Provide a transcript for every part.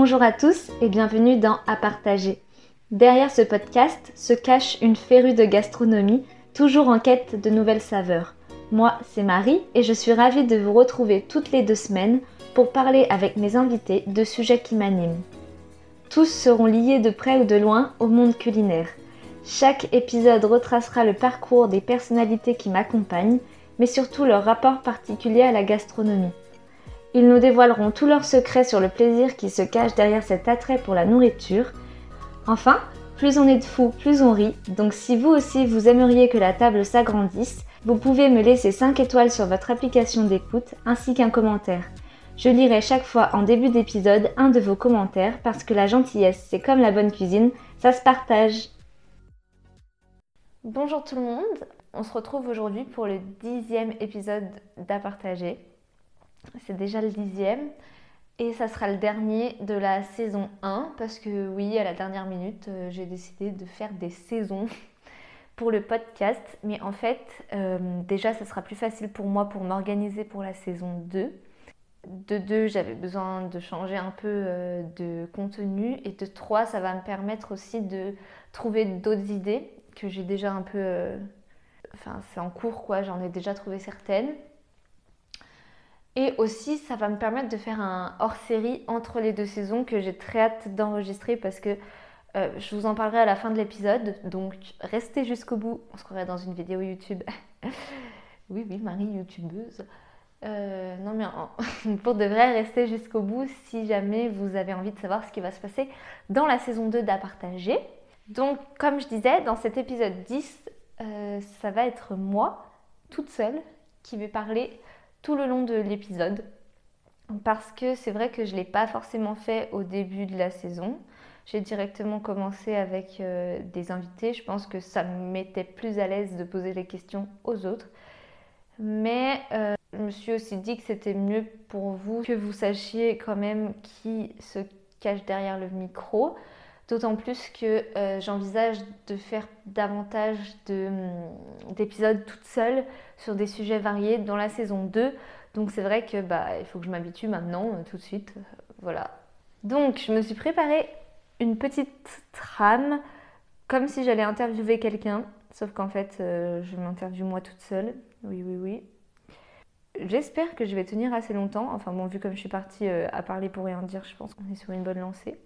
Bonjour à tous et bienvenue dans À partager. Derrière ce podcast se cache une férue de gastronomie, toujours en quête de nouvelles saveurs. Moi, c'est Marie et je suis ravie de vous retrouver toutes les deux semaines pour parler avec mes invités de sujets qui m'animent. Tous seront liés de près ou de loin au monde culinaire. Chaque épisode retracera le parcours des personnalités qui m'accompagnent, mais surtout leur rapport particulier à la gastronomie. Ils nous dévoileront tous leurs secrets sur le plaisir qui se cache derrière cet attrait pour la nourriture. Enfin, plus on est de fous, plus on rit, donc si vous aussi vous aimeriez que la table s'agrandisse, vous pouvez me laisser 5 étoiles sur votre application d'écoute ainsi qu'un commentaire. Je lirai chaque fois en début d'épisode un de vos commentaires parce que la gentillesse, c'est comme la bonne cuisine, ça se partage. Bonjour tout le monde, on se retrouve aujourd'hui pour le dixième épisode d'À partager. C'est déjà le dixième. Et ça sera le dernier de la saison 1 parce que oui, à la dernière minute, euh, j'ai décidé de faire des saisons pour le podcast. Mais en fait, euh, déjà, ça sera plus facile pour moi pour m'organiser pour la saison 2. De 2, j'avais besoin de changer un peu euh, de contenu. Et de 3, ça va me permettre aussi de trouver d'autres idées que j'ai déjà un peu... Enfin, c'est en cours quoi, j'en ai déjà trouvé certaines. Et aussi, ça va me permettre de faire un hors-série entre les deux saisons que j'ai très hâte d'enregistrer parce que euh, je vous en parlerai à la fin de l'épisode. Donc, restez jusqu'au bout. On se croirait dans une vidéo YouTube. oui, oui, Marie, youtubeuse. Euh, non, mais pour de vrai, restez jusqu'au bout si jamais vous avez envie de savoir ce qui va se passer dans la saison 2 d'À partager. Donc, comme je disais, dans cet épisode 10, euh, ça va être moi, toute seule, qui vais parler tout le long de l'épisode. Parce que c'est vrai que je ne l'ai pas forcément fait au début de la saison. J'ai directement commencé avec euh, des invités. Je pense que ça me mettait plus à l'aise de poser les questions aux autres. Mais euh, je me suis aussi dit que c'était mieux pour vous que vous sachiez quand même qui se cache derrière le micro. D'autant plus que euh, j'envisage de faire davantage hum, d'épisodes toute seule sur des sujets variés dans la saison 2. Donc c'est vrai que bah, il faut que je m'habitue maintenant, euh, tout de suite. Euh, voilà. Donc je me suis préparé une petite trame, comme si j'allais interviewer quelqu'un. Sauf qu'en fait, je m'interviewe moi toute seule. Oui, oui, oui. J'espère que je vais tenir assez longtemps. Enfin bon, vu comme je suis partie à parler pour rien dire, je pense qu'on est sur une bonne lancée.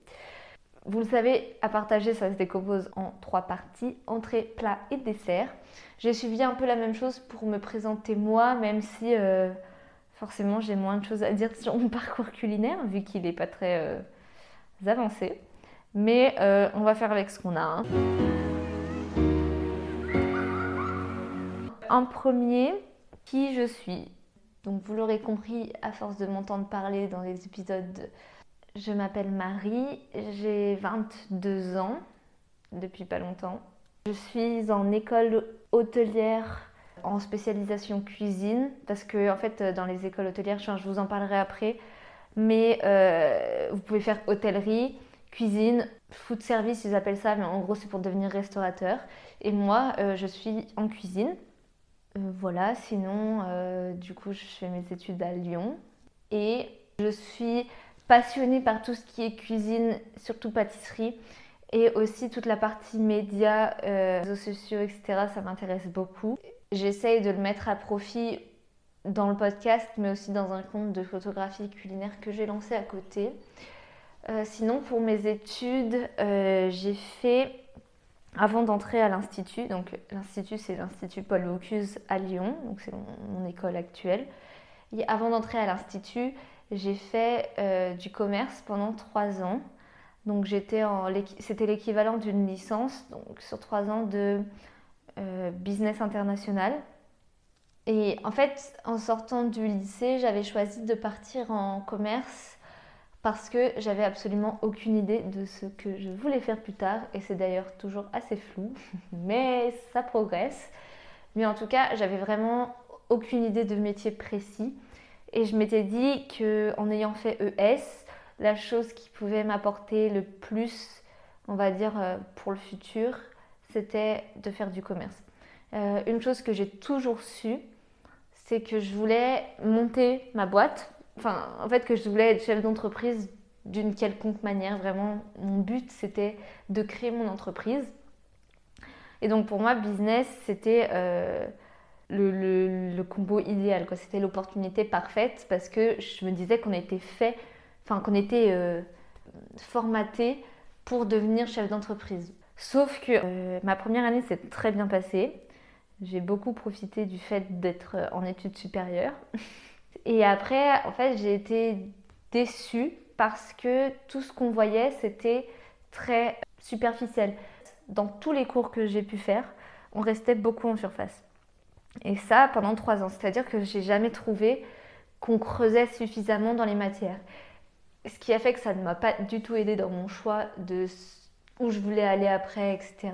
Vous le savez, à partager, ça se décompose en trois parties, entrée, plat et dessert. J'ai suivi un peu la même chose pour me présenter moi, même si euh, forcément j'ai moins de choses à dire sur mon parcours culinaire, vu qu'il n'est pas très euh, avancé. Mais euh, on va faire avec ce qu'on a. Hein. En premier, qui je suis. Donc vous l'aurez compris à force de m'entendre parler dans les épisodes je m'appelle Marie, j'ai 22 ans depuis pas longtemps. Je suis en école hôtelière en spécialisation cuisine parce que en fait dans les écoles hôtelières, je vous en parlerai après, mais euh, vous pouvez faire hôtellerie, cuisine, food service ils appellent ça, mais en gros c'est pour devenir restaurateur. Et moi euh, je suis en cuisine. Euh, voilà, sinon du coup je fais mes études à Lyon et je suis passionnée par tout ce qui est cuisine, surtout pâtisserie. Et aussi toute la partie médias, euh, réseaux sociaux, etc. Ça m'intéresse beaucoup. J'essaye de le mettre à profit dans le podcast, mais aussi dans un compte de photographie culinaire que j'ai lancé à côté. Euh, sinon, pour mes études, euh, j'ai fait, avant d'entrer à l'Institut, donc l'Institut c'est l'Institut Paul Bocuse à Lyon, donc c'est mon, école actuelle. Et avant d'entrer à l'Institut, j'ai fait euh, du commerce pendant trois ans. Donc j'étais en, c'était l'équivalent d'une licence, donc sur trois ans de euh, business international. Et en fait, en sortant du lycée, j'avais choisi de partir en commerce parce que j'avais absolument aucune idée de ce que je voulais faire plus tard. Et c'est d'ailleurs toujours assez flou, mais ça progresse. Mais en tout cas, j'avais vraiment aucune idée de métier précis. Et je m'étais dit qu'en ayant fait ES, la chose qui pouvait m'apporter le plus, on va dire, euh, pour le futur, c'était de faire du commerce. Euh, une chose que j'ai toujours su, c'est que je voulais monter ma boîte. Enfin, en fait, que je voulais être chef d'entreprise d'une quelconque manière. Vraiment, mon but, c'était de créer mon entreprise. Et donc pour moi, business, c'était euh, le, combo idéal. C'était l'opportunité parfaite parce que je me disais qu'on était fait, enfin qu'on était euh, formaté pour devenir chef d'entreprise. Sauf que euh, ma première année s'est très bien passée. J'ai beaucoup profité du fait d'être en études supérieures. Et après, en fait, j'ai été déçue parce que tout ce qu'on voyait, c'était très superficiel. Dans tous les cours que j'ai pu faire, on restait beaucoup en surface. Et ça pendant trois ans. C'est-à-dire que j'ai jamais trouvé qu'on creusait suffisamment dans les matières. Ce qui a fait que ça ne m'a pas du tout aidé dans mon choix de où je voulais aller après, etc.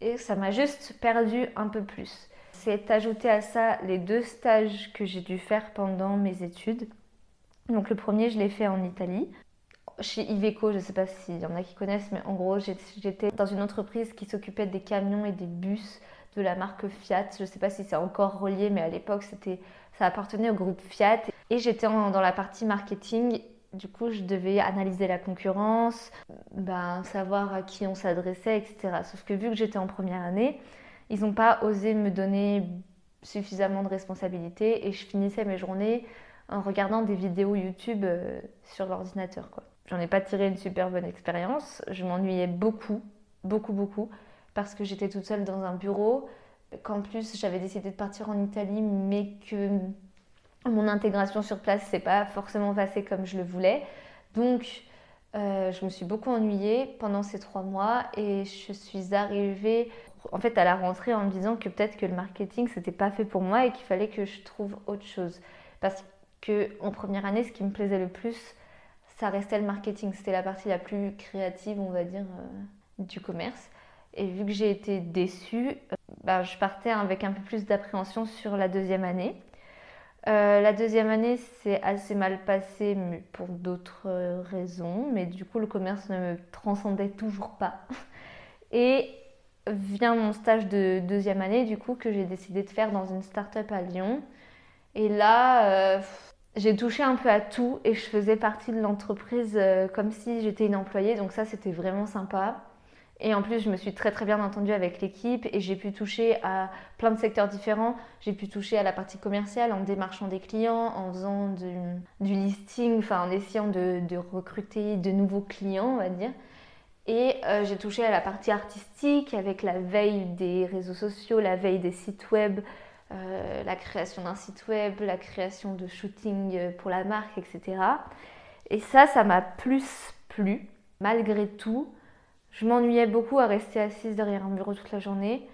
Et ça m'a juste perdu un peu plus. C'est ajouté à ça les deux stages que j'ai dû faire pendant mes études. Donc le premier, je l'ai fait en Italie, chez Iveco, je ne sais pas s'il y en a qui connaissent, mais en gros, j'étais dans une entreprise qui s'occupait des camions et des bus de la marque Fiat. Je ne sais pas si c'est encore relié, mais à l'époque, c'était, ça appartenait au groupe Fiat. Et j'étais dans la partie marketing. Du coup, je devais analyser la concurrence, ben, savoir à qui on s'adressait, etc. Sauf que vu que j'étais en première année, ils n'ont pas osé me donner suffisamment de responsabilités et je finissais mes journées en regardant des vidéos YouTube euh, sur l'ordinateur. J'en ai pas tiré une super bonne expérience. Je m'ennuyais beaucoup, beaucoup, beaucoup, parce que j'étais toute seule dans un bureau, qu'en plus j'avais décidé de partir en Italie, mais que mon intégration sur place s'est pas forcément passée comme je le voulais. Donc, euh, je me suis beaucoup ennuyée pendant ces trois mois et je suis arrivée en fait à la rentrée en me disant que peut-être que le marketing c'était pas fait pour moi et qu'il fallait que je trouve autre chose. Parce en première année, ce qui me plaisait le plus, ça restait le marketing. C'était la partie la plus créative, on va dire, euh, du commerce. Et vu que j'ai été déçue, euh, bah, je partais avec un peu plus d'appréhension sur la deuxième année. Euh, la deuxième année, c'est assez mal passé pour d'autres raisons, mais du coup, le commerce ne me transcendait toujours pas. Et vient mon stage de deuxième année, du coup, que j'ai décidé de faire dans une start-up à Lyon. Et là, j'ai touché un peu à tout et je faisais partie de l'entreprise euh, comme si j'étais une employée. Donc ça, c'était vraiment sympa. Et en plus, je me suis très très bien entendue avec l'équipe et j'ai pu toucher à plein de secteurs différents. J'ai pu toucher à la partie commerciale en démarchant des clients, en faisant du, listing, enfin en essayant de, recruter de nouveaux clients, on va dire. Et euh, j'ai touché à la partie artistique avec la veille des réseaux sociaux, la veille des sites web, euh, la création d'un site web, la création de shooting euh, pour la marque, etc. Et ça, ça m'a plus plu. Malgré tout, je m'ennuyais beaucoup à rester assise derrière un bureau toute la journée.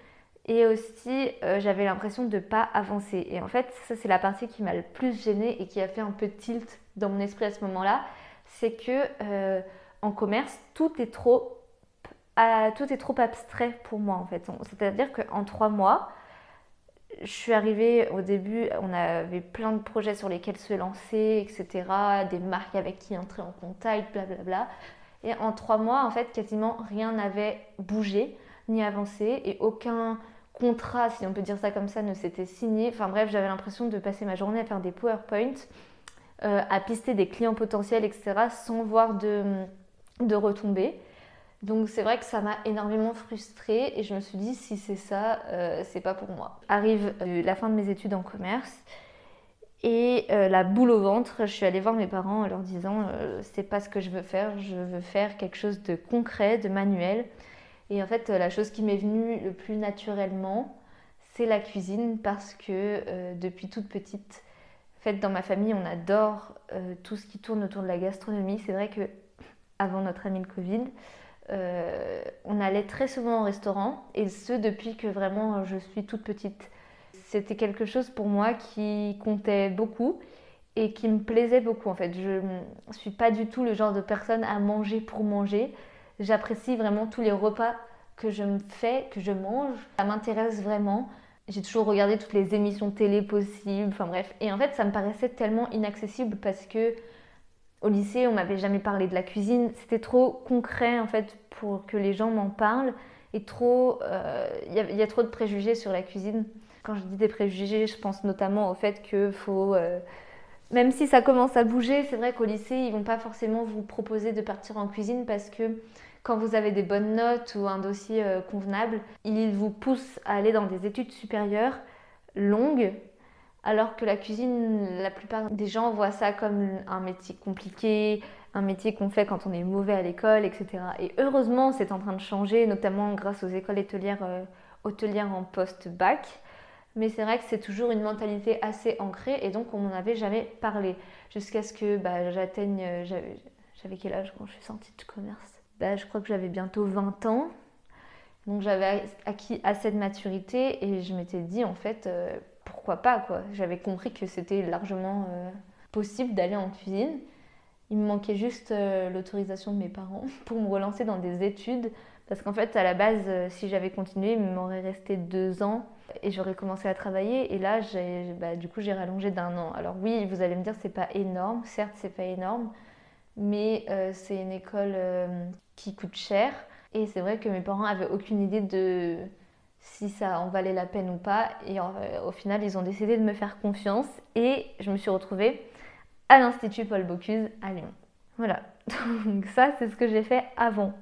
Et aussi, euh, j'avais l'impression de ne pas avancer. Et en fait, ça, c'est la partie qui m'a le plus gênée et qui a fait un peu tilt dans mon esprit à ce moment-là. C'est que en commerce, tout est trop, tout est trop abstrait pour moi, en fait. C'est-à-dire qu'en trois mois, je suis arrivée au début, on avait plein de projets sur lesquels se lancer, etc. Des marques avec qui entrer en contact, blablabla. Et en trois mois, en fait, quasiment rien n'avait bougé ni avancé et aucun contrat, si on peut dire ça comme ça, ne s'était signé. Enfin bref, j'avais l'impression de passer ma journée à faire des PowerPoints, euh, à pister des clients potentiels, etc., sans voir de, de retombées. Donc c'est vrai que ça m'a énormément frustrée et je me suis dit si c'est ça, euh, c'est pas pour moi. Arrive euh, la fin de mes études en commerce et euh, la boule au ventre, je suis allée voir mes parents en leur disant c'est pas ce que je veux faire, je veux faire quelque chose de concret, de manuel. Et en fait la chose qui m'est venue le plus naturellement, c'est la cuisine parce que depuis toute petite, en fait dans ma famille on adore tout ce qui tourne autour de la gastronomie. C'est vrai que avant notre ami le Covid, euh, on allait très souvent au restaurant, et ce depuis que vraiment je suis toute petite. C'était quelque chose pour moi qui comptait beaucoup et qui me plaisait beaucoup en fait. Je ne suis pas du tout le genre de personne à manger pour manger. J'apprécie vraiment tous les repas que je me fais, que je mange. Ça m'intéresse vraiment. J'ai toujours regardé toutes les émissions télé possibles, enfin bref. Et en fait, ça me paraissait tellement inaccessible parce que au lycée, on m'avait jamais parlé de la cuisine. C'était trop concret en fait pour que les gens m'en parlent. Et trop, euh, il y, a trop de préjugés sur la cuisine. Quand je dis des préjugés, je pense notamment au fait qu'il faut euh, même si ça commence à bouger, c'est vrai qu'au lycée, ils vont pas forcément vous proposer de partir en cuisine parce que quand vous avez des bonnes notes ou un dossier euh, convenable, ils vous poussent à aller dans des études supérieures longues, alors que la cuisine, la plupart des gens voient ça comme un métier compliqué, un métier qu'on fait quand on est mauvais à l'école, etc. Et heureusement, c'est en train de changer, notamment grâce aux écoles hôtelières, euh, hôtelières en post-bac. Mais c'est vrai que c'est toujours une mentalité assez ancrée et donc on n'en avait jamais parlé. Jusqu'à ce que bah, j'atteigne. Euh, j'avais quel âge quand je suis sortie de commerce? Bah, Je crois que j'avais bientôt 20 ans. Donc j'avais acquis assez de maturité et je m'étais dit en fait euh, pourquoi pas quoi. J'avais compris que c'était largement euh, possible d'aller en cuisine. Il me manquait juste l'autorisation de mes parents pour me relancer dans des études parce qu'en fait à la base si j'avais continué il m'aurait resté deux ans et j'aurais commencé à travailler et là bah, du coup j'ai rallongé d'un an. Alors oui, vous allez me dire c'est pas énorme, certes c'est pas énorme, mais euh, c'est une école euh, qui coûte cher et c'est vrai que mes parents avaient aucune idée de si ça en valait la peine ou pas et au final ils ont décidé de me faire confiance et je me suis retrouvée à l'Institut Paul Bocuse à Lyon. Voilà, donc ça c'est ce que j'ai fait avant.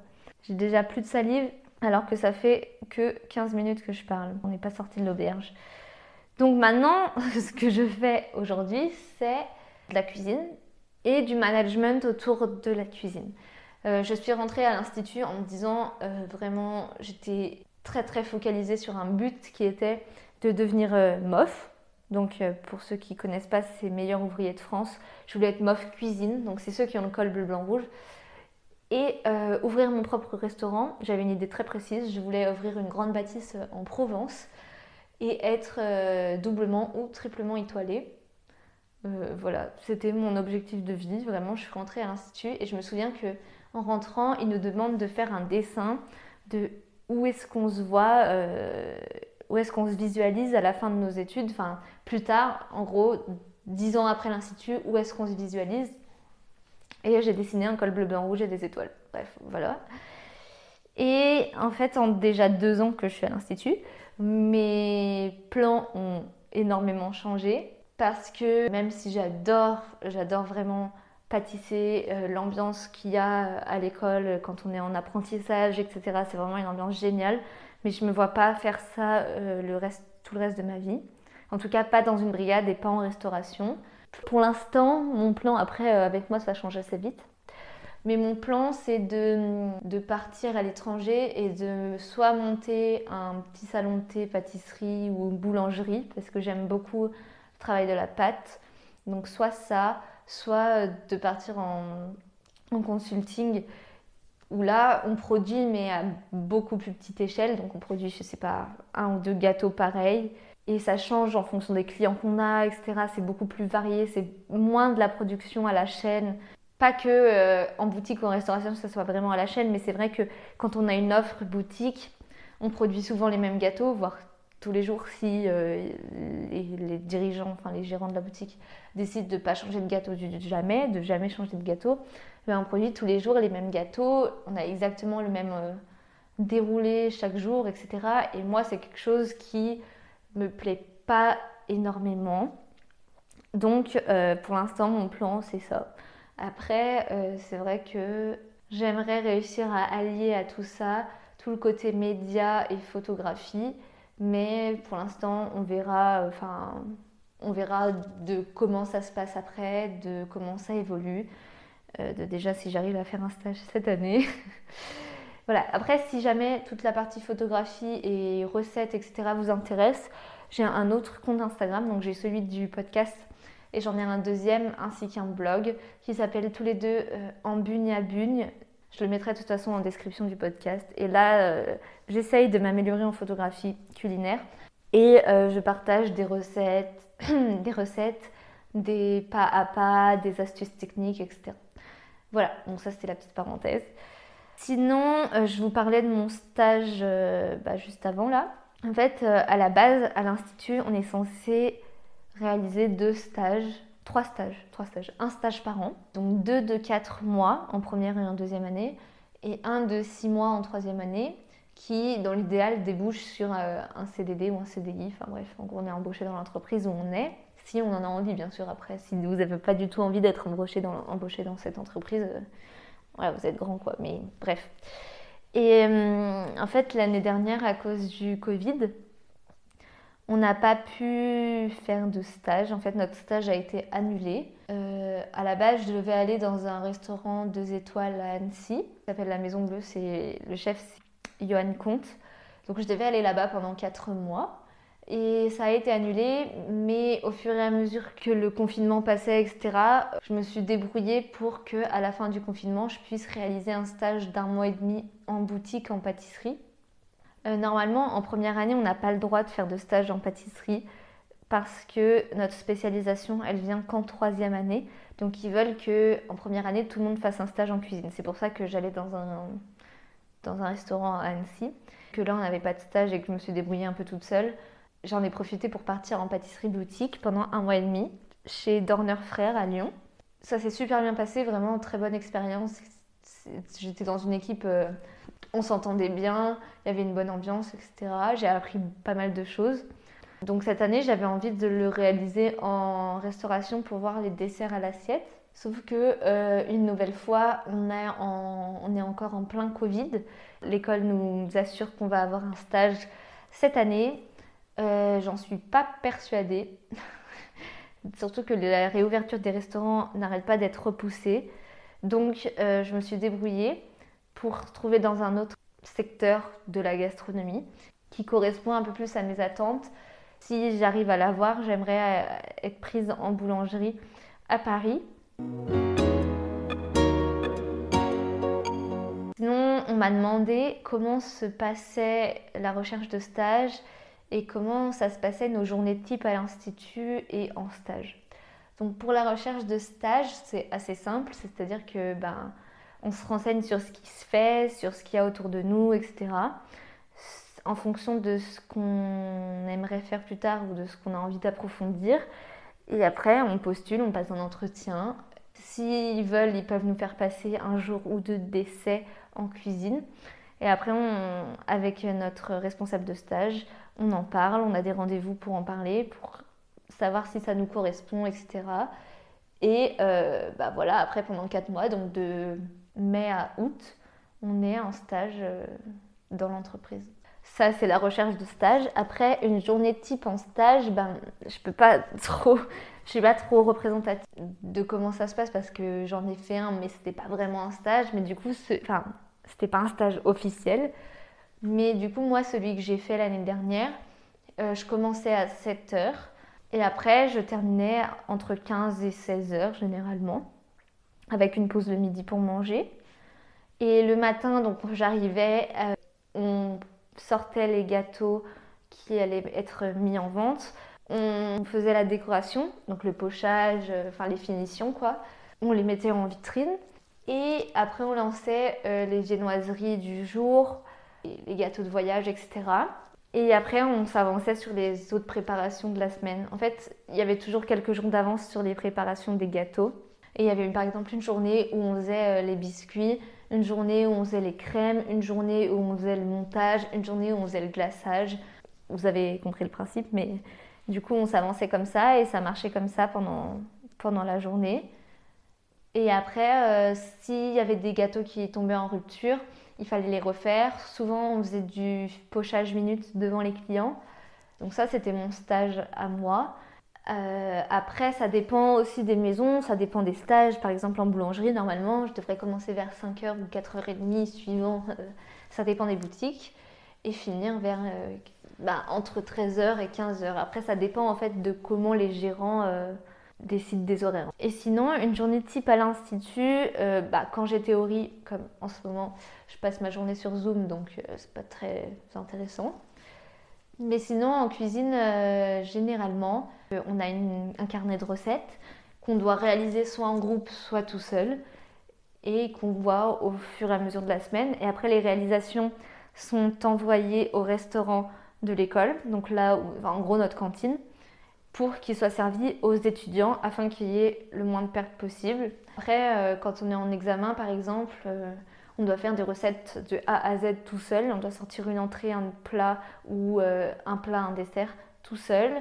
J'ai déjà plus de salive alors que ça fait que 15 minutes que je parle. On n'est pas sorti de l'auberge. Donc maintenant, ce que je fais aujourd'hui, c'est de la cuisine et du management autour de la cuisine. Euh, je suis rentrée à l'institut en me disant euh, vraiment, j'étais très très focalisée sur un but qui était de devenir euh, MOF. Donc pour ceux qui ne connaissent pas, c'est meilleur ouvrier de France. Je voulais être MOF cuisine, donc c'est ceux qui ont le col bleu blanc rouge et euh, ouvrir mon propre restaurant. J'avais une idée très précise, je voulais ouvrir une grande bâtisse euh, en Provence et être euh, doublement ou triplement étoilée. voilà, c'était mon objectif de vie. Vraiment, je suis rentrée à l'institut et je me souviens que en rentrant, ils nous demandent de faire un dessin de où est-ce qu'on se voit, où est-ce qu'on se visualise à la fin de nos études. Enfin, plus tard, en gros, dix ans après l'institut, où est-ce qu'on se visualise? Et j'ai dessiné un col bleu, blanc, rouge et des étoiles. Bref, voilà. Et en fait, en déjà deux ans que je suis à l'Institut, mes plans ont énormément changé parce que même si j'adore, j'adore vraiment pâtisser, euh, l'ambiance qu'il y a à l'école quand on est en apprentissage, etc. C'est vraiment une ambiance géniale. Mais je ne me vois pas faire ça euh, le reste, tout le reste de ma vie. En tout cas, pas dans une brigade et pas en restauration. Pour l'instant, mon plan, après euh, avec moi ça change assez vite, mais mon plan c'est de, partir à l'étranger et de soit monter un petit salon de thé, pâtisserie ou boulangerie, parce que j'aime beaucoup le travail de la pâte. Donc soit ça, soit de partir en, en consulting où là on produit mais à beaucoup plus petite échelle. Donc on produit, je sais pas, un ou deux gâteaux pareils et ça change en fonction des clients qu'on a, etc. C'est beaucoup plus varié, c'est moins de la production à la chaîne. Pas que euh, en boutique ou en restauration, ça soit vraiment à la chaîne, mais c'est vrai que quand on a une offre boutique, on produit souvent les mêmes gâteaux, voire tous les jours si euh, les, dirigeants, enfin les gérants de la boutique décident de ne pas changer de gâteau du, jamais, de jamais changer de gâteau, ben, on produit tous les jours les mêmes gâteaux, on a exactement le même euh, déroulé chaque jour, etc. Et moi, c'est quelque chose qui me plaît pas énormément. Donc euh, pour l'instant mon plan c'est ça. Après euh, c'est vrai que j'aimerais réussir à allier à tout ça tout le côté média et photographie, mais pour l'instant on verra, enfin on verra de comment ça se passe après, de comment ça évolue, euh, de déjà si j'arrive à faire un stage cette année. Voilà. Après, si jamais toute la partie photographie et recettes, etc. vous intéresse, j'ai un autre compte Instagram, donc j'ai celui du podcast et j'en ai un deuxième ainsi qu'un blog qui s'appelle tous les deux euh, En bugne à bugne. Je le mettrai de toute façon en description du podcast. Et là, euh, j'essaye de m'améliorer en photographie culinaire et euh, je partage des recettes, des recettes, des pas à pas, des astuces techniques, etc. Voilà, donc ça c'était la petite parenthèse. Sinon, euh, je vous parlais de mon stage euh, bah, juste avant là. En fait, euh, à la base, à l'Institut, on est censé réaliser deux stages, trois stages, trois stages, un stage par an. Donc deux de quatre mois en première et en deuxième année, et un de six mois en troisième année, qui, dans l'idéal, débouche sur un CDD ou un CDI. Enfin bref, on est embauché dans l'entreprise où on est. Si on en a envie, bien sûr, après. Si vous n'avez pas du tout envie d'être embauché dans cette entreprise, euh, vous êtes grand, quoi. Mais bref. Et euh, en fait, l'année dernière, à cause du Covid, on n'a pas pu faire de stage. En fait, notre stage a été annulé. Euh, à la base, je devais aller dans un restaurant deux étoiles à Annecy, qui s'appelle la Maison Bleue. C'est le chef, Johan Comte. Donc, je devais aller là-bas pendant quatre mois. Et ça a été annulé, mais au fur et à mesure que le confinement passait, etc., je me suis débrouillée pour que, à la fin du confinement, je puisse réaliser un stage d'un mois et demi en boutique en pâtisserie. Euh, normalement, en première année, on n'a pas le droit de faire de stage en pâtisserie parce que notre spécialisation, elle vient qu'en troisième année. Donc, ils veulent que en première année, tout le monde fasse un stage en cuisine. C'est pour ça que j'allais dans un, dans un restaurant à Annecy. Que là, on n'avait pas de stage et que je me suis débrouillée un peu toute seule. J'en ai profité pour partir en pâtisserie boutique pendant un mois et demi chez Dorner Frères à Lyon. Ça s'est super bien passé, vraiment très bonne expérience. J'étais dans une équipe euh, on s'entendait bien, il y avait une bonne ambiance, etc. J'ai appris pas mal de choses. Donc cette année, j'avais envie de le réaliser en restauration pour voir les desserts à l'assiette. Sauf que euh, une nouvelle fois, on, on, est encore en plein Covid. L'école nous assure qu'on va avoir un stage cette année. Euh, j'en suis pas persuadée. Surtout que la réouverture des restaurants n'arrête pas d'être repoussée. Donc euh, je me suis débrouillée pour trouver dans un autre secteur de la gastronomie qui correspond un peu plus à mes attentes. Si j'arrive à l'avoir, j'aimerais euh, être prise en boulangerie à Paris. Sinon, on m'a demandé comment se passait la recherche de stage et comment ça se passait nos journées de type à l'institut et en stage. Donc pour la recherche de stage, c'est assez simple, c'est-à-dire que ben, on se renseigne sur ce qui se fait, sur ce qu'il y a autour de nous, etc. En fonction de ce qu'on aimerait faire plus tard ou de ce qu'on a envie d'approfondir. Et après, on postule, on passe un entretien. S'ils veulent, ils peuvent nous faire passer un jour ou deux d'essai en cuisine. Et après, avec notre responsable de stage, on en parle, on a des rendez-vous pour en parler, pour savoir si ça nous correspond, etc. Et euh, bah voilà, après pendant quatre mois, donc de mai à août, on est en stage euh, dans l'entreprise. Ça, c'est la recherche de stage. Après, une journée type en stage, ben, je peux pas trop, je suis pas trop représentative de comment ça se passe parce que j'en ai fait un, mais c'était pas vraiment un stage. Mais du coup, enfin, c'était pas un stage officiel. Mais du coup, moi, celui que j'ai fait l'année dernière, euh, je commençais à 7 heures et après, je terminais entre 15 et 16 heures généralement avec une pause de midi pour manger. Et le matin, donc j'arrivais, euh, on sortait les gâteaux qui allaient être mis en vente. On faisait la décoration, donc le pochage, euh, enfin les finitions quoi. On les mettait en vitrine. Et après, on lançait les viennoiseries du jour, les gâteaux de voyage, etc. Et après, on s'avançait sur les autres préparations de la semaine. En fait, il y avait toujours quelques jours d'avance sur les préparations des gâteaux. Et il y avait par exemple une journée où on faisait euh, les biscuits, une journée où on faisait les crèmes, une journée où on faisait le montage, une journée où on faisait le glaçage. Vous avez compris le principe, mais du coup on s'avançait comme ça et ça marchait comme ça pendant, pendant la journée. Et après, euh, s'il y avait des gâteaux qui tombaient en rupture, il fallait les refaire. Souvent, on faisait du pochage minute devant les clients. Donc ça, c'était mon stage à moi. Euh, après, ça dépend aussi des maisons, ça dépend des stages. Par exemple, en boulangerie, normalement, je devrais commencer vers 5h ou 4h30 suivant. Euh, ça dépend des boutiques. Et finir vers euh, bah, entre 13h et 15h. Après, ça dépend en fait de comment les gérants décident des horaires. Et sinon, une journée type à l'institut, bah, quand j'ai théorie, comme en ce moment, je passe ma journée sur Zoom, donc c'est pas très intéressant. Mais sinon, en cuisine, euh, généralement, euh, on a un carnet de recettes qu'on doit réaliser soit en groupe, soit tout seul, et qu'on voit au fur et à mesure de la semaine. Et après, les réalisations sont envoyées au restaurant de l'école, donc là, où, en gros, notre cantine, pour qu'il soit servi aux étudiants afin qu'il y ait le moins de pertes possible. Après, euh, quand on est en examen, par exemple, on doit faire des recettes de A à Z tout seul. On doit sortir une entrée, un plat ou euh, un plat, un dessert tout seul.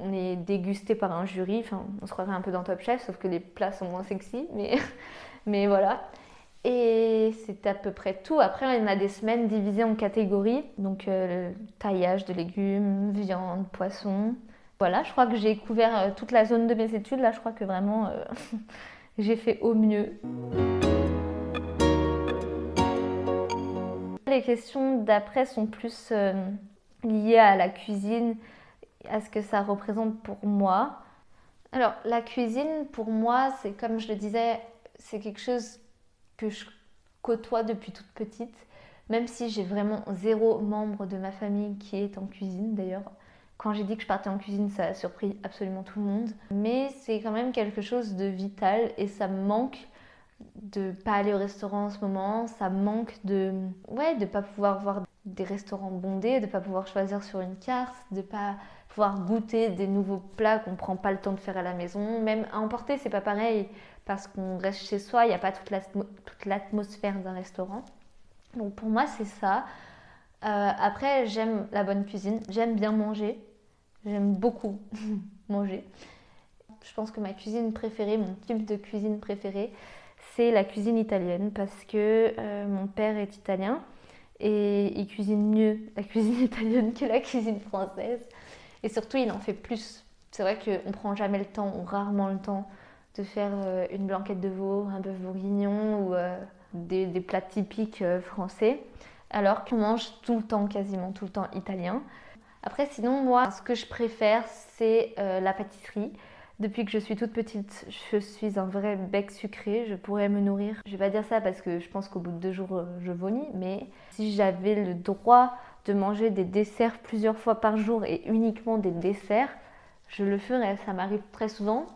On est dégusté par un jury, enfin, on se croirait un peu dans Top Chef, sauf que les plats sont moins sexy, mais, mais voilà. Et c'est à peu près tout. Après, on a des semaines divisées en catégories. Donc, euh, taillage de légumes, viande, poisson. Voilà, je crois que j'ai couvert euh, toute la zone de mes études. Là, je crois que vraiment, euh, j'ai fait au mieux. Les questions d'après sont plus liées à la cuisine, à ce que ça représente pour moi. Alors, la cuisine, pour moi, c'est comme je le disais, c'est quelque chose que je côtoie depuis toute petite, même si j'ai vraiment zéro membre de ma famille qui est en cuisine d'ailleurs. Quand j'ai dit que je partais en cuisine, ça a surpris absolument tout le monde. Mais c'est quand même quelque chose de vital et ça me manque de pas aller au restaurant en ce moment, ça manque de ouais, de pas pouvoir voir des restaurants bondés, de pas pouvoir choisir sur une carte, de pas pouvoir goûter des nouveaux plats qu'on prend pas le temps de faire à la maison, même à emporter, c'est pas pareil parce qu'on reste chez soi, il n'y a pas toute l'atmosphère d'un restaurant. Donc pour moi, c'est ça. Euh, après, j'aime la bonne cuisine, j'aime bien manger, j'aime beaucoup manger. Je pense que ma cuisine préférée, mon type de cuisine préférée, c'est la cuisine italienne parce que euh, mon père est italien et il cuisine mieux la cuisine italienne que la cuisine française. Et surtout, il en fait plus. C'est vrai qu'on prend jamais le temps, ou rarement le temps, de faire euh, une blanquette de veau, un bœuf bourguignon ou euh, des, plats typiques français, alors qu'on mange tout le temps, quasiment tout le temps italien. Après, sinon, moi, ce que je préfère, c'est la pâtisserie. Depuis que je suis toute petite, je suis un vrai bec sucré. Je pourrais me nourrir. Je vais pas dire ça parce que je pense qu'au bout de deux jours, je vomis. Mais si j'avais le droit de manger des desserts plusieurs fois par jour et uniquement des desserts, je le ferais. Ça m'arrive très souvent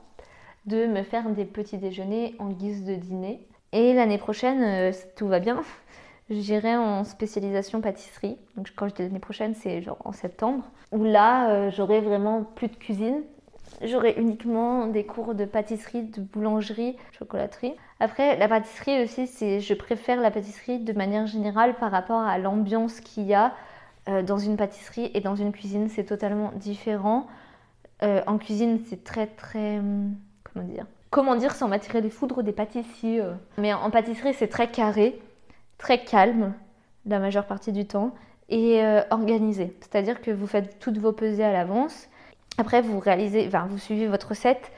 de me faire des petits déjeuners en guise de dîner. Et l'année prochaine, euh, tout va bien, j'irai en spécialisation pâtisserie. Donc quand je dis l'année prochaine, c'est genre en septembre, où là, euh, j'aurai vraiment plus de cuisine. J'aurai uniquement des cours de pâtisserie, de boulangerie, chocolaterie. Après, la pâtisserie aussi, c'est, je préfère la pâtisserie de manière générale par rapport à l'ambiance qu'il y a euh, dans une pâtisserie et dans une cuisine. C'est totalement différent. en cuisine, c'est très très hum, comment dire? Comment dire sans m'attirer les foudres des pâtissiers euh. Mais en pâtisserie, c'est très carré, très calme la majeure partie du temps et euh, organisé. C'est-à-dire que vous faites toutes vos pesées à l'avance. Après, vous réalisez, enfin, vous suivez votre recette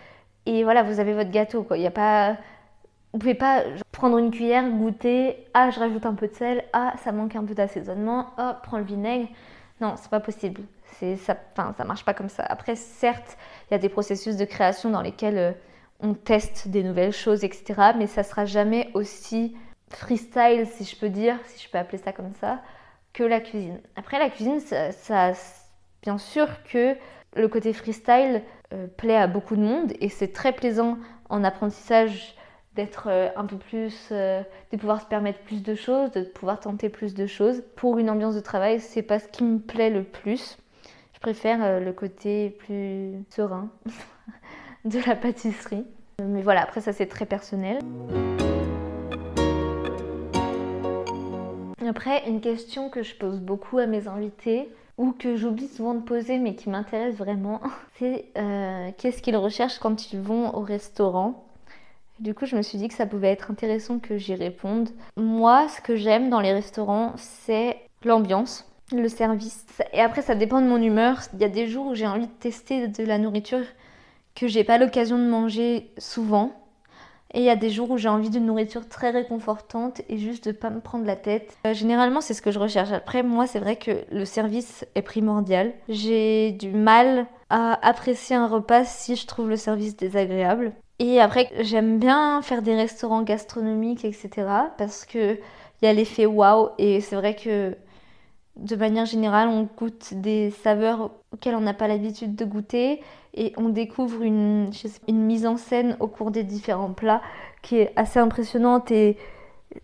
et voilà, vous avez votre gâteau. Quoi. Il y a pas, vous pouvez pas prendre une cuillère, goûter. Ah, je rajoute un peu de sel. Ah, ça manque un peu d'assaisonnement. Oh, prends le vinaigre. Non, c'est pas possible. C'est ça, enfin, ça marche pas comme ça. Après, certes, il y a des processus de création dans lesquels euh, on teste des nouvelles choses, etc. Mais ça sera jamais aussi freestyle, si je peux dire, si je peux appeler ça comme ça, que la cuisine. Après, la cuisine, ça, bien sûr que le côté freestyle euh, plaît à beaucoup de monde et c'est très plaisant en apprentissage d'être euh, un peu plus, de pouvoir se permettre plus de choses, de pouvoir tenter plus de choses. Pour une ambiance de travail, c'est pas ce qui me plaît le plus. Je préfère euh, le côté plus serein de la pâtisserie. Mais voilà, après ça c'est très personnel. Après, une question que je pose beaucoup à mes invités, ou que j'oublie souvent de poser mais qui m'intéresse vraiment, c'est euh, qu'est-ce qu'ils recherchent quand ils vont au restaurant? Du coup, je me suis dit que ça pouvait être intéressant que j'y réponde. Moi, ce que j'aime dans les restaurants, c'est l'ambiance le service. Et après, ça dépend de mon humeur. Il y a des jours où j'ai envie de tester de la nourriture que j'ai pas l'occasion de manger souvent. Et il y a des jours où j'ai envie d'une nourriture très réconfortante et juste de pas me prendre la tête. Euh, généralement, c'est ce que je recherche. Après, moi, c'est vrai que le service est primordial. J'ai du mal à apprécier un repas si je trouve le service désagréable. Et après, j'aime bien faire des restaurants gastronomiques, etc. Parce que il y a l'effet waouh. Et c'est vrai que de manière générale, on goûte des saveurs auxquelles on n'a pas l'habitude de goûter et on découvre une, une, mise en scène au cours des différents plats qui est assez impressionnante et,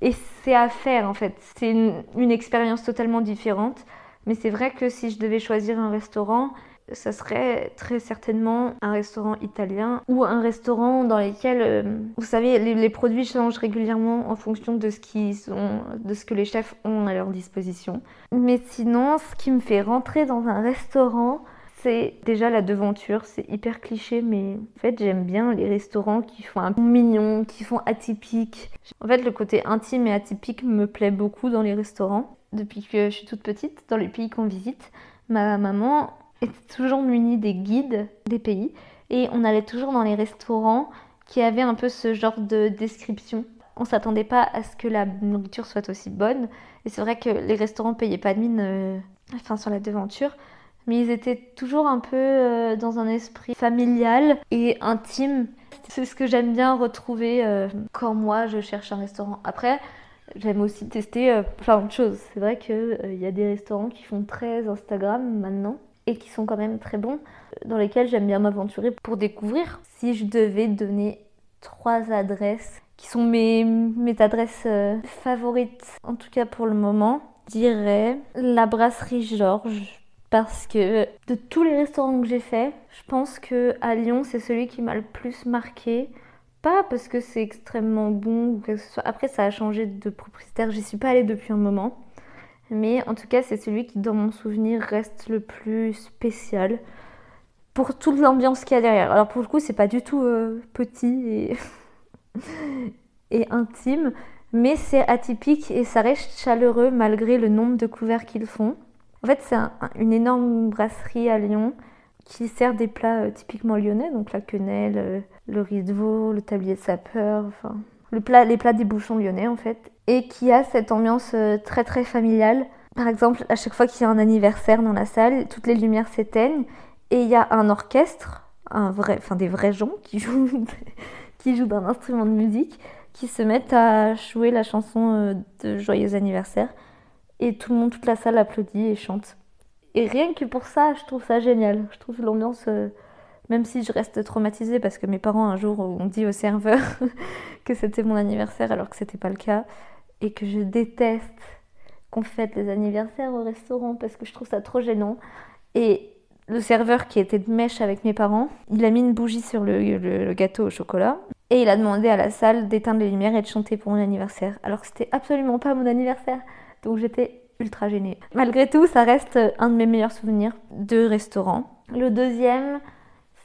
et c'est à faire en fait. C'est une, une expérience totalement différente. Mais c'est vrai que si je devais choisir un restaurant, ça serait très certainement un restaurant italien ou un restaurant dans lequel, euh, vous savez, les, produits changent régulièrement en fonction de ce, de ce que les chefs ont à leur disposition. Mais sinon, ce qui me fait rentrer dans un restaurant, c'est déjà la devanture. C'est hyper cliché, mais en fait, j'aime bien les restaurants qui font un peu mignon, qui font atypique. En fait, le côté intime et atypique me plaît beaucoup dans les restaurants. Depuis que je suis toute petite, dans les pays qu'on visite, ma maman était toujours munie des guides des pays et on allait toujours dans les restaurants qui avaient un peu ce genre de description. On s'attendait pas à ce que la nourriture soit aussi bonne. Et c'est vrai que les restaurants payaient pas de mine euh, enfin, sur la devanture. Mais ils étaient toujours un peu euh, dans un esprit familial et intime. C'est ce que j'aime bien retrouver euh, quand moi je cherche un restaurant. Après, j'aime aussi tester plein de choses. C'est vrai qu'il y a des restaurants qui font très Instagram maintenant et qui sont quand même très bons, dans lesquels j'aime bien m'aventurer pour découvrir. Si je devais donner trois adresses qui sont mes, mes adresses euh, favorites, en tout cas pour le moment, je dirais la brasserie Georges. Parce que de tous les restaurants que j'ai fait, je pense que à Lyon, c'est celui qui m'a le plus marqué. Pas parce que c'est extrêmement bon ou que ce soit. Après, ça a changé de propriétaire. J'y suis pas allée depuis un moment. Mais en tout cas, c'est celui qui, dans mon souvenir, reste le plus spécial pour toute l'ambiance qu'il y a derrière. Alors pour le coup, c'est pas du tout euh, petit et, intime, mais c'est atypique et ça reste chaleureux malgré le nombre de couverts qu'ils font. En fait, c'est une énorme brasserie à Lyon qui sert des plats euh, typiquement lyonnais, donc la quenelle, euh, le riz de veau, le tablier de sapeur, enfin les plats des bouchons lyonnais en fait, et qui a cette ambiance très très familiale. Par exemple, à chaque fois qu'il y a un anniversaire dans la salle, toutes les lumières s'éteignent et il y a un orchestre, enfin des vrais gens qui jouent, qui jouent d'un instrument de musique, qui se mettent à jouer la chanson euh, de Joyeux anniversaire. Et tout le monde, toute la salle applaudit et chante. Et rien que pour ça, je trouve ça génial. Je trouve l'ambiance, euh, même si je reste traumatisée parce que mes parents un jour ont dit au serveur que c'était mon anniversaire alors que c'était pas le cas. Et que je déteste qu'on fête les anniversaires au restaurant parce que je trouve ça trop gênant. Et le serveur qui était de mèche avec mes parents, il a mis une bougie sur le, gâteau au chocolat et il a demandé à la salle d'éteindre les lumières et de chanter pour mon anniversaire, alors que c'était absolument pas mon anniversaire. Donc j'étais ultra gênée. Malgré tout, ça reste un de mes meilleurs souvenirs de restaurant. Le deuxième,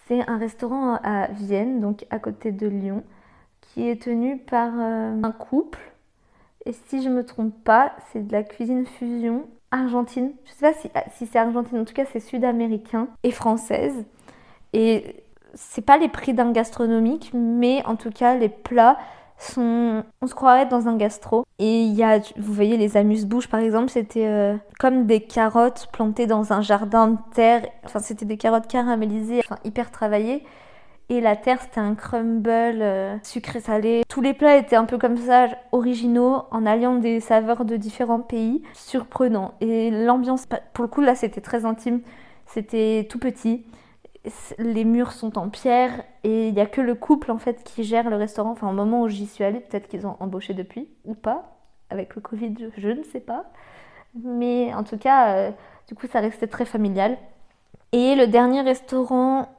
c'est un restaurant à Vienne, donc à côté de Lyon, qui est tenu par euh, un couple. Et si je me trompe pas, c'est de la cuisine fusion argentine. Je sais pas si, si c'est argentine, en tout cas c'est sud-américain et française. Et c'est pas les prix d'un gastronomique, mais en tout cas les plats sont. On se croirait dans un gastro. Et il y a, vous voyez, les amuse-bouches par exemple, c'était euh, comme des carottes plantées dans un jardin de terre. Enfin, c'était des carottes caramélisées, enfin hyper travaillées. Et la terre, c'était un crumble euh, sucré-salé. Tous les plats étaient un peu comme ça, originaux, en alliant des saveurs de différents pays, surprenants. Et l'ambiance, pour le coup, là, c'était très intime. C'était tout petit. Les murs sont en pierre et il n'y a que le couple en fait qui gère le restaurant. Enfin, au moment où j'y suis allée, peut-être qu'ils ont embauché depuis ou pas. Avec le Covid, je, ne sais pas. Mais en tout cas, euh, du coup, ça restait très familial. Et le dernier restaurant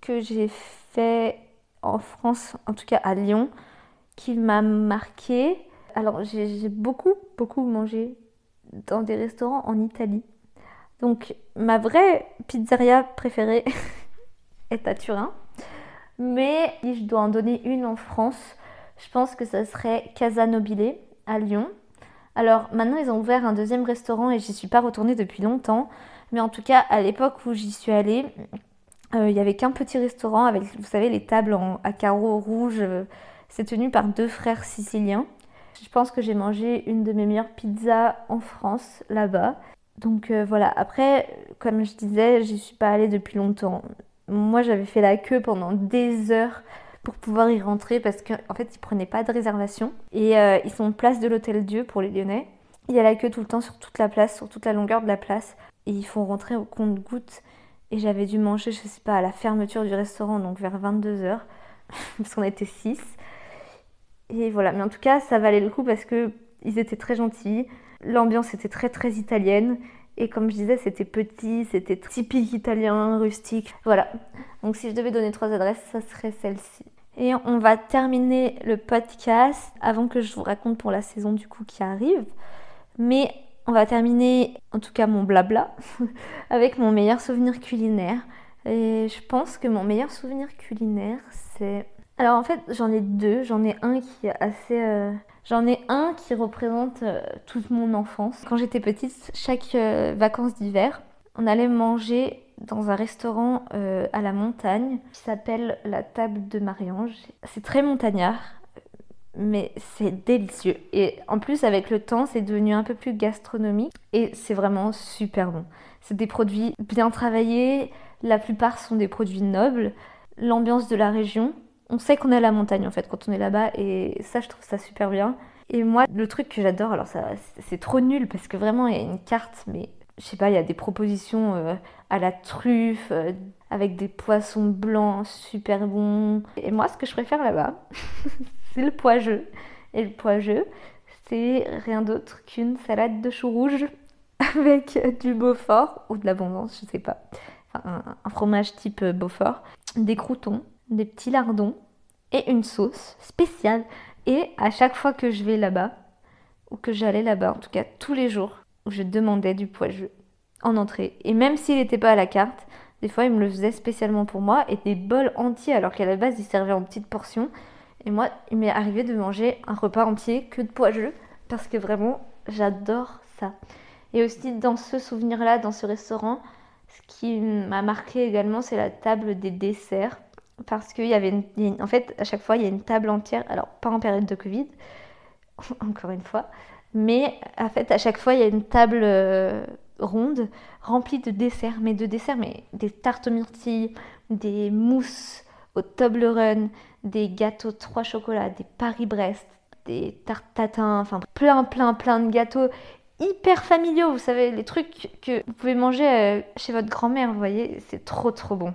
que j'ai fait en France, en tout cas à Lyon, qui m'a marqué. Alors j'ai beaucoup, beaucoup mangé dans des restaurants en Italie. Donc ma vraie pizzeria préférée est à Turin. Mais si je dois en donner une en France, je pense que ça serait Casa Nobile à Lyon. Alors maintenant ils ont ouvert un deuxième restaurant et j'y suis pas retournée depuis longtemps. Mais en tout cas à l'époque où j'y suis allée, il n'y avait qu'un petit restaurant avec, vous savez, les tables à carreaux rouges. Euh, c'est tenu par deux frères siciliens. Je pense que j'ai mangé une de mes meilleures pizzas en France, là-bas. Donc euh, voilà, après, comme je disais, j'y suis pas allée depuis longtemps. Moi, j'avais fait la queue pendant des heures pour pouvoir y rentrer parce qu'en fait, ils prenaient pas de réservation. Et ils sont place de l'Hôtel Dieu pour les Lyonnais. Il y a la queue tout le temps sur toute la place, sur toute la longueur de la place. Et ils font rentrer au compte-gouttes. Et j'avais dû manger, je sais pas, à la fermeture du restaurant, donc vers 22h, parce qu'on était 6. Et voilà, mais en tout cas, ça valait le coup parce que ils étaient très gentils, l'ambiance était très très italienne. Et comme je disais, c'était petit, c'était typique italien, rustique. Voilà. Donc si je devais donner trois adresses, ça serait celle-ci. Et on va terminer le podcast avant que je vous raconte pour la saison du coup qui arrive. Mais on va terminer, en tout cas mon blabla, avec mon meilleur souvenir culinaire. Et je pense que mon meilleur souvenir culinaire, c'est... Alors en fait, j'en ai deux. J'en ai un qui est assez... Euh, j'en ai un qui représente euh, toute mon enfance. Quand j'étais petite, chaque euh, vacances d'hiver, on allait manger dans un restaurant à la montagne qui s'appelle la table de Marie-Ange. C'est très montagnard mais c'est délicieux. Et en plus, avec le temps, c'est devenu un peu plus gastronomique et c'est vraiment super bon. C'est des produits bien travaillés, la plupart sont des produits nobles. L'ambiance de la région, on sait qu'on est à la montagne en fait quand on est là-bas et ça, je trouve ça super bien. Et moi, le truc que j'adore, alors ça, c'est trop nul parce que vraiment, il y a une carte, mais je sais pas, il y a des propositions euh, à la truffe, euh, avec des poissons blancs super bons. Et moi, ce que je préfère là-bas, c'est le pois-jeu. Et le pois-jeu, c'est rien d'autre qu'une salade de choux rouges avec du Beaufort ou de l'abondance, je sais pas. Enfin, un, fromage type Beaufort, des croutons, des petits lardons et une sauce spéciale. Et à chaque fois que je vais là-bas, ou que j'allais là-bas, en tout cas tous les jours, je demandais du pois-jeu en entrée. Et même s'il n'était pas à la carte, des fois il me le faisait spécialement pour moi et des bols entiers alors qu'à la base il servait en petites portions. Et moi, il m'est arrivé de manger un repas entier que de pois-jeu parce que vraiment, j'adore ça. Et aussi dans ce souvenir-là, dans ce restaurant, ce qui m'a marqué également, c'est la table des desserts. Parce qu'il y avait en fait, à chaque fois, il y a une table entière. Alors, pas en période de Covid, encore une fois. Mais en fait, à chaque fois, il y a une table euh, ronde remplie de desserts. Mais de desserts, mais des tartes myrtilles, des mousses au Toblerone, des gâteaux trois chocolats, des Paris-Brest, des tartes tatin, enfin plein plein plein de gâteaux hyper familiaux, vous savez, les trucs que vous pouvez manger euh, chez votre grand-mère, vous voyez, c'est trop trop bon.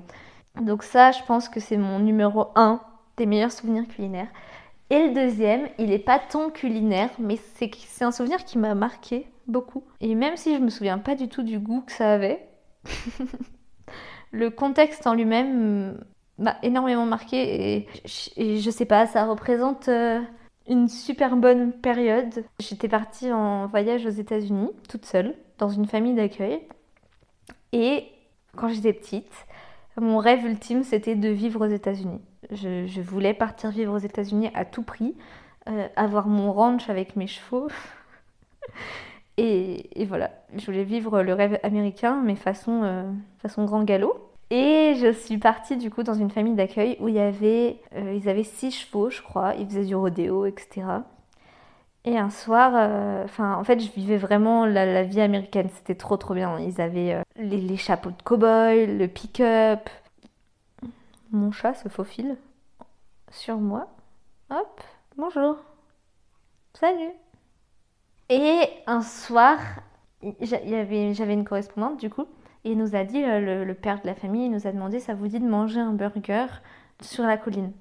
Donc ça, je pense que c'est mon numéro 1 des meilleurs souvenirs culinaires. Et le deuxième, il n'est pas tant culinaire, mais c'est un souvenir qui m'a marqué beaucoup. Et même si je me souviens pas du tout du goût que ça avait, le contexte en lui-même m'a énormément marqué et, je sais pas, ça représente euh, une super bonne période. J'étais partie en voyage aux États-Unis toute seule dans une famille d'accueil et quand j'étais petite, mon rêve ultime c'était de vivre aux États-Unis. Je, voulais partir vivre aux États-Unis à tout prix, euh, avoir mon ranch avec mes chevaux. et, et, voilà, je voulais vivre le rêve américain, mais façon, euh, façon grand galop. Et je suis partie du coup dans une famille d'accueil où il y avait, euh, ils avaient six chevaux, je crois. Ils faisaient du rodéo, etc. Et un soir, euh, enfin, en fait, je vivais vraiment la, vie américaine. C'était trop, trop bien. Ils avaient euh, les, chapeaux de cow-boy, le pick-up. Mon chat se faufile sur moi. Hop, bonjour. Salut. Et un soir, j'avais une correspondante du coup il nous a dit, euh, le, père de la famille, il nous a demandé, ça vous dit de manger un burger sur la colline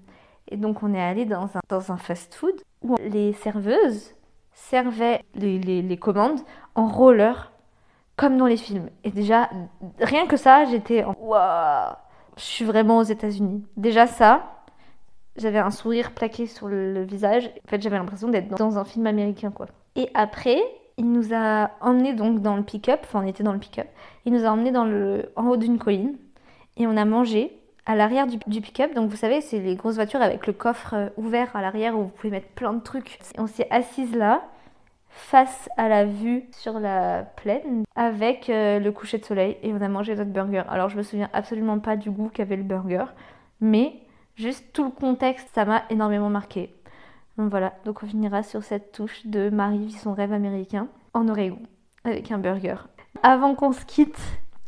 Et donc on est allé dans un, dans fast-food où les serveuses servaient les, commandes en roller, comme dans les films. Et déjà, rien que ça, j'étais en... Waouh Je suis vraiment aux États-Unis. Déjà ça, j'avais un sourire plaqué sur le, le visage. En fait, j'avais l'impression d'être dans un film américain, quoi. Et après, il nous a emmenés donc dans le pick-up, enfin on était dans le pick-up, il nous a emmenés dans le, en haut d'une colline et on a mangé à l'arrière du, pick-up. Donc vous savez, c'est les grosses voitures avec le coffre euh, ouvert à l'arrière où vous pouvez mettre plein de trucs. on s'est assise là, face à la vue sur la plaine, avec euh, le coucher de soleil et on a mangé notre burger. Alors je me souviens absolument pas du goût qu'avait le burger, mais juste tout le contexte, ça m'a énormément marqué. Donc voilà, donc on finira sur cette touche de Marie vit son rêve américain en Oregon avec un burger. Avant qu'on se quitte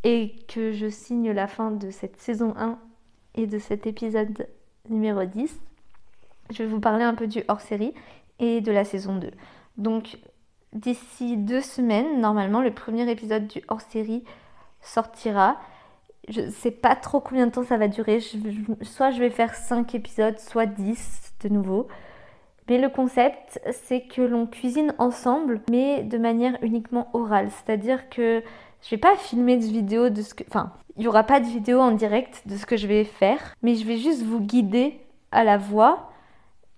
et que je signe la fin de cette saison 1 et de cet épisode numéro 10, je vais vous parler un peu du hors-série et de la saison 2. Donc d'ici deux semaines, normalement, le premier épisode du hors-série sortira. Je ne sais pas trop combien de temps ça va durer. soit je vais faire 5 épisodes, soit 10 de nouveau. Mais le concept, c'est que l'on cuisine ensemble, mais de manière uniquement orale. C'est-à-dire que je vais pas filmer de vidéo de ce que. Enfin, il n'y aura pas de vidéo en direct de ce que je vais faire, mais je vais juste vous guider à la voix.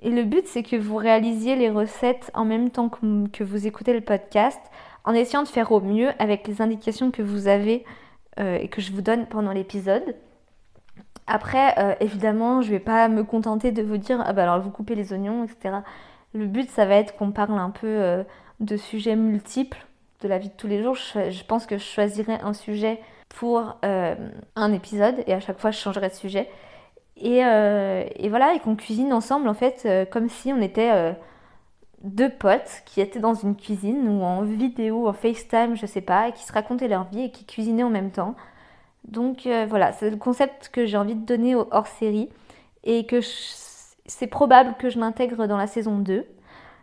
Et le but, c'est que vous réalisiez les recettes en même temps que, vous écoutez le podcast, en essayant de faire au mieux avec les indications que vous avez euh, et que je vous donne pendant l'épisode. Après, euh, évidemment, je vais pas me contenter de vous dire, ah bah alors vous coupez les oignons, etc. Le but, ça va être qu'on parle un peu de sujets multiples de la vie de tous les jours. Je, pense que je choisirai un sujet pour un épisode et à chaque fois, je changerai de sujet. Et, et voilà, et qu'on cuisine ensemble, en fait, comme si on était deux potes qui étaient dans une cuisine ou en vidéo, en FaceTime, je sais pas, et qui se racontaient leur vie et qui cuisinaient en même temps. Donc euh, voilà, c'est le concept que j'ai envie de donner au hors série et que c'est probable que je l'intègre dans la saison 2.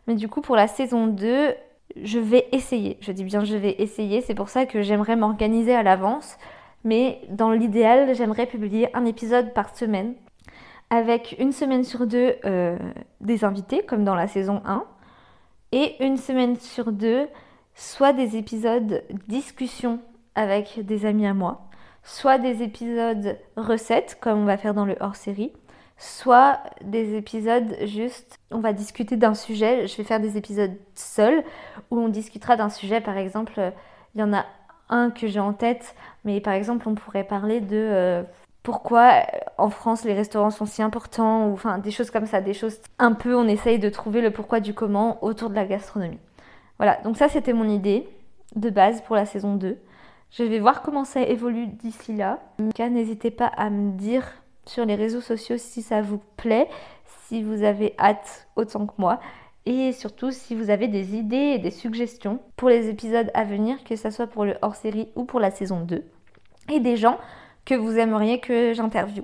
Mais du coup, pour la saison 2, je vais essayer. Je dis bien je vais essayer, c'est pour ça que j'aimerais m'organiser à l'avance. Mais dans l'idéal, j'aimerais publier un épisode par semaine avec une semaine sur deux euh, des invités, comme dans la saison 1 et une semaine sur deux, soit des épisodes discussion avec des amis à moi, soit des épisodes recettes comme on va faire dans le hors-série, soit des épisodes juste on va discuter d'un sujet, je vais faire des épisodes seuls où on discutera d'un sujet par exemple, il y en a un que j'ai en tête, mais par exemple on pourrait parler de euh, pourquoi euh, en France les restaurants sont si importants, ou enfin des choses comme ça, des choses un peu, on essaye de trouver le pourquoi du comment autour de la gastronomie. Voilà, donc ça c'était mon idée de base pour la saison 2. Je vais voir comment ça évolue d'ici là. En tout cas, n'hésitez pas à me dire sur les réseaux sociaux si ça vous plaît, si vous avez hâte autant que moi, et surtout si vous avez des idées et des suggestions pour les épisodes à venir, que ce soit pour le hors-série ou pour la saison 2. Et des gens que vous aimeriez que j'interviewe.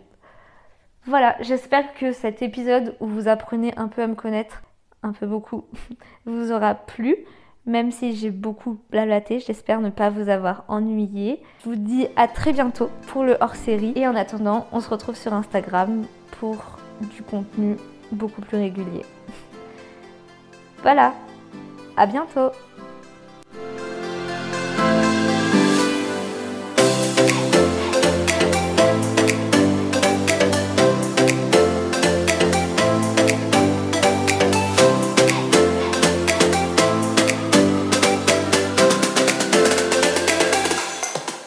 Voilà, j'espère que cet épisode où vous apprenez un peu à me connaître, un peu beaucoup, vous aura plu. Même si j'ai beaucoup blablaté, j'espère ne pas vous avoir ennuyé. Je vous dis à très bientôt pour le hors-série. Et en attendant, on se retrouve sur Instagram pour du contenu beaucoup plus régulier. Voilà, à bientôt